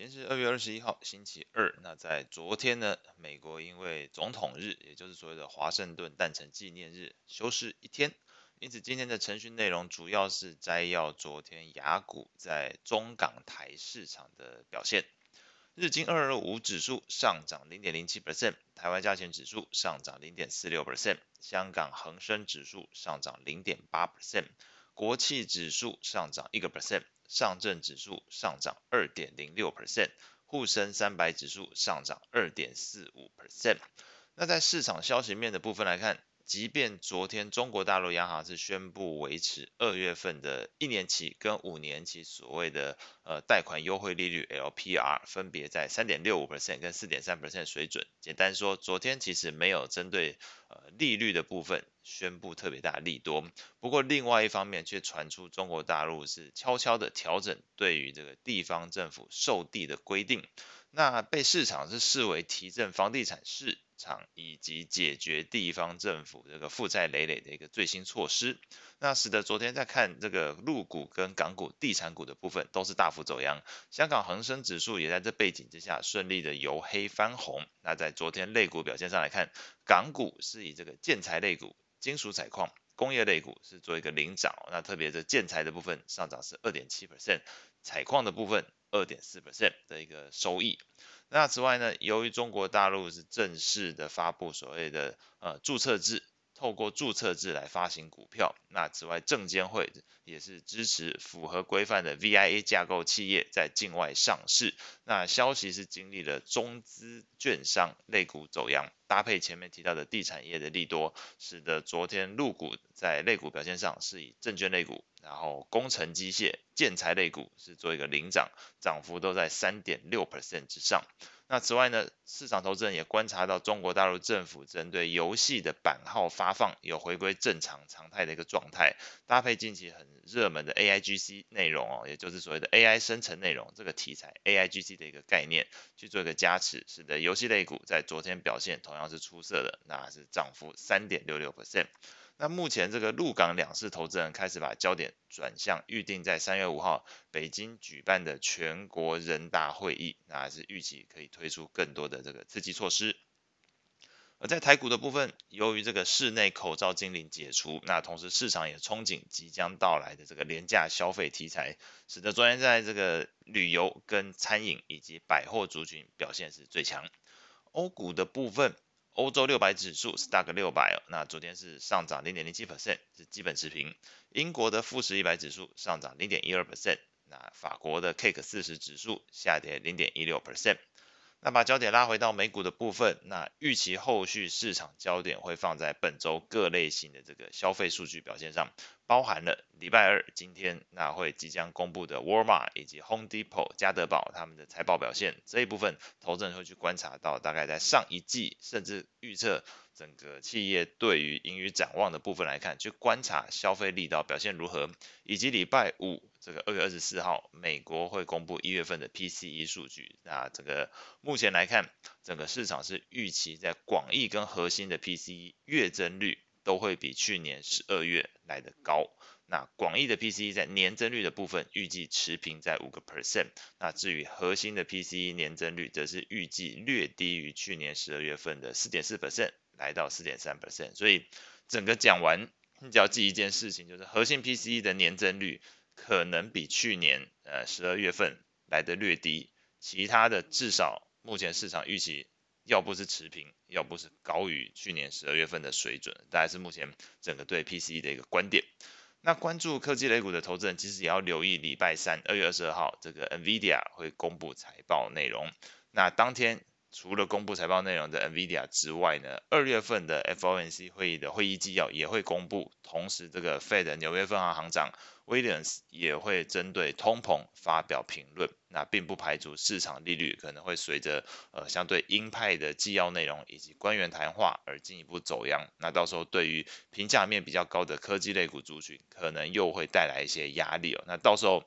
今天是二月二十一号，星期二。那在昨天呢，美国因为总统日，也就是所谓的华盛顿诞辰纪念日，休市一天。因此，今天的晨讯内容主要是摘要昨天雅股在中港台市场的表现。日经二二五指数上涨零点零七 percent，台湾加权指数上涨零点四六 percent，香港恒生指数上涨零点八 percent，国企指数上涨一个 percent。上证指数上涨二点零六 percent，沪深三百指数上涨二点四五 percent。那在市场消息面的部分来看，即便昨天中国大陆央行是宣布维持二月份的一年期跟五年期所谓的呃贷款优惠利率 LPR 分别在三点六五 percent 跟四点三 percent 水准。简单说，昨天其实没有针对呃利率的部分宣布特别大利多。不过另外一方面却传出中国大陆是悄悄的调整对于这个地方政府售地的规定，那被市场是视为提振房地产市场以及解决地方政府这个负债累累的一个最新措施，那使得昨天在看这个陆股跟港股地产股的部分都是大幅走阳，香港恒生指数也在这背景之下顺利的由黑翻红。那在昨天类股表现上来看，港股是以这个建材类股、金属采矿、工业类股是做一个领涨，那特别是建材的部分上涨是二点七 percent，采矿的部分二点四 percent 的一个收益。那此外呢，由于中国大陆是正式的发布所谓的呃注册制，透过注册制来发行股票。那此外，证监会也是支持符合规范的 VIA 架构企业在境外上市。那消息是经历了中资券商类股走扬，搭配前面提到的地产业的利多，使得昨天陆股在类股表现上是以证券类股。然后工程机械、建材类股是做一个领涨，涨幅都在三点六 percent 之上。那此外呢，市场投资人也观察到中国大陆政府针对游戏的版号发放有回归正常常态的一个状态，搭配近期很热门的 AIGC 内容哦，也就是所谓的 AI 生成内容这个题材，AIGC 的一个概念去做一个加持，使得游戏类股在昨天表现同样是出色的，那是涨幅三点六六 percent。那目前这个陆港两市投资人开始把焦点转向预定在三月五号北京举办的全国人大会议，那还是预期可以推出更多的这个刺激措施。而在台股的部分，由于这个室内口罩禁令解除，那同时市场也憧憬即将到来的这个廉价消费题材，使得昨天在这个旅游跟餐饮以及百货族群表现是最强。欧股的部分。欧洲六百指数，STOCK 六百，那昨天是上涨零点零七 percent，是基本持平。英国的富时一百指数上涨零点一二 percent，那法国的 CAC 四十指数下跌零点一六 percent。那把焦点拉回到美股的部分，那预期后续市场焦点会放在本周各类型的这个消费数据表现上，包含了礼拜二今天那会即将公布的 Walmart 以及 Home Depot 家得宝他们的财报表现，这一部分投资人会去观察到，大概在上一季甚至预测。整个企业对于盈余展望的部分来看，去观察消费力道表现如何，以及礼拜五这个二月二十四号，美国会公布一月份的 PCE 数据。那这个目前来看，整个市场是预期在广义跟核心的 PCE 月增率都会比去年十二月来得高。那广义的 PCE 在年增率的部分预计持平在五个 percent。那至于核心的 PCE 年增率，则是预计略低于去年十二月份的四点四 percent。来到四点三 percent，所以整个讲完，你只要记一件事情，就是核心 PCE 的年增率可能比去年呃十二月份来得略低，其他的至少目前市场预期要不是持平，要不是高于去年十二月份的水准，大概是目前整个对 PCE 的一个观点。那关注科技类股的投资人，其实也要留意礼拜三二月二十二号这个 NVIDIA 会公布财报内容，那当天。除了公布财报内容的 NVIDIA 之外呢，二月份的 FOMC 会议的会议纪要也会公布，同时这个 Fed 纽约分行行长 Williams 也会针对通膨发表评论，那并不排除市场利率可能会随着呃相对鹰派的纪要内容以及官员谈话而进一步走扬，那到时候对于评价面比较高的科技类股族群，可能又会带来一些压力哦，那到时候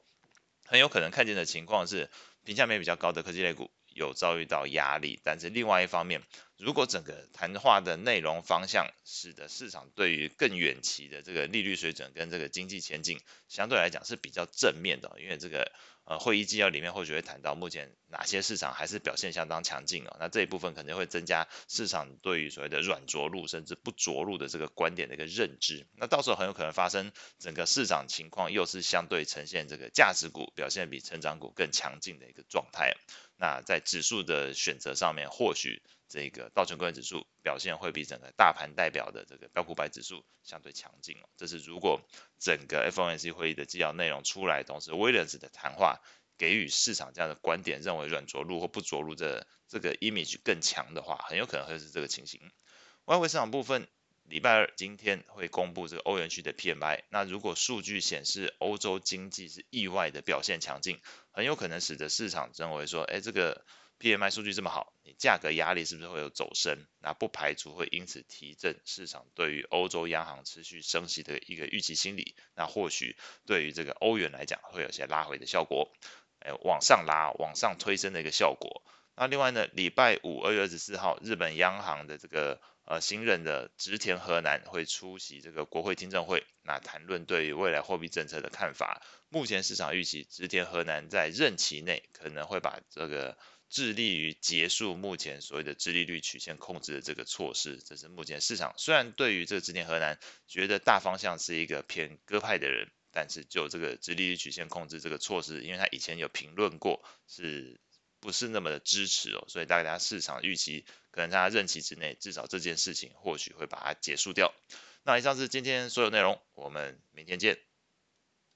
很有可能看见的情况是评价面比较高的科技类股。有遭遇到压力，但是另外一方面，如果整个谈话的内容方向使得市场对于更远期的这个利率水准跟这个经济前景相对来讲是比较正面的，因为这个呃会议纪要里面或许会谈到目前哪些市场还是表现相当强劲哦，那这一部分肯定会增加市场对于所谓的软着陆甚至不着陆的这个观点的一个认知，那到时候很有可能发生整个市场情况又是相对呈现这个价值股表现比成长股更强劲的一个状态，那在指数的选择上面或许。这个道琼工业指数表现会比整个大盘代表的这个标普百指数相对强劲哦。这是如果整个 FOMC 会议的纪要内容出来，同时威廉斯的谈话给予市场这样的观点，认为软着陆或不着陆的这个 image 更强的话，很有可能会是这个情形。外汇市场部分，礼拜二今天会公布这个欧元区的 PMI，那如果数据显示欧洲经济是意外的表现强劲，很有可能使得市场认为说，哎，这个。PMI 数据这么好，你价格压力是不是会有走升？那不排除会因此提振市场对于欧洲央行持续升息的一个预期心理。那或许对于这个欧元来讲，会有些拉回的效果，哎，往上拉、往上推升的一个效果。那另外呢，礼拜五二月二十四号，日本央行的这个呃新任的植田和男会出席这个国会听证会，那谈论对于未来货币政策的看法。目前市场预期植田和男在任期内可能会把这个。致力于结束目前所谓的殖利率曲线控制的这个措施，这是目前市场虽然对于这个植田和男觉得大方向是一个偏鸽派的人，但是就这个殖利率曲线控制这个措施，因为他以前有评论过，是不是那么的支持哦？所以大家市场预期可能在他任期之内，至少这件事情或许会把它结束掉。那以上是今天所有内容，我们明天见。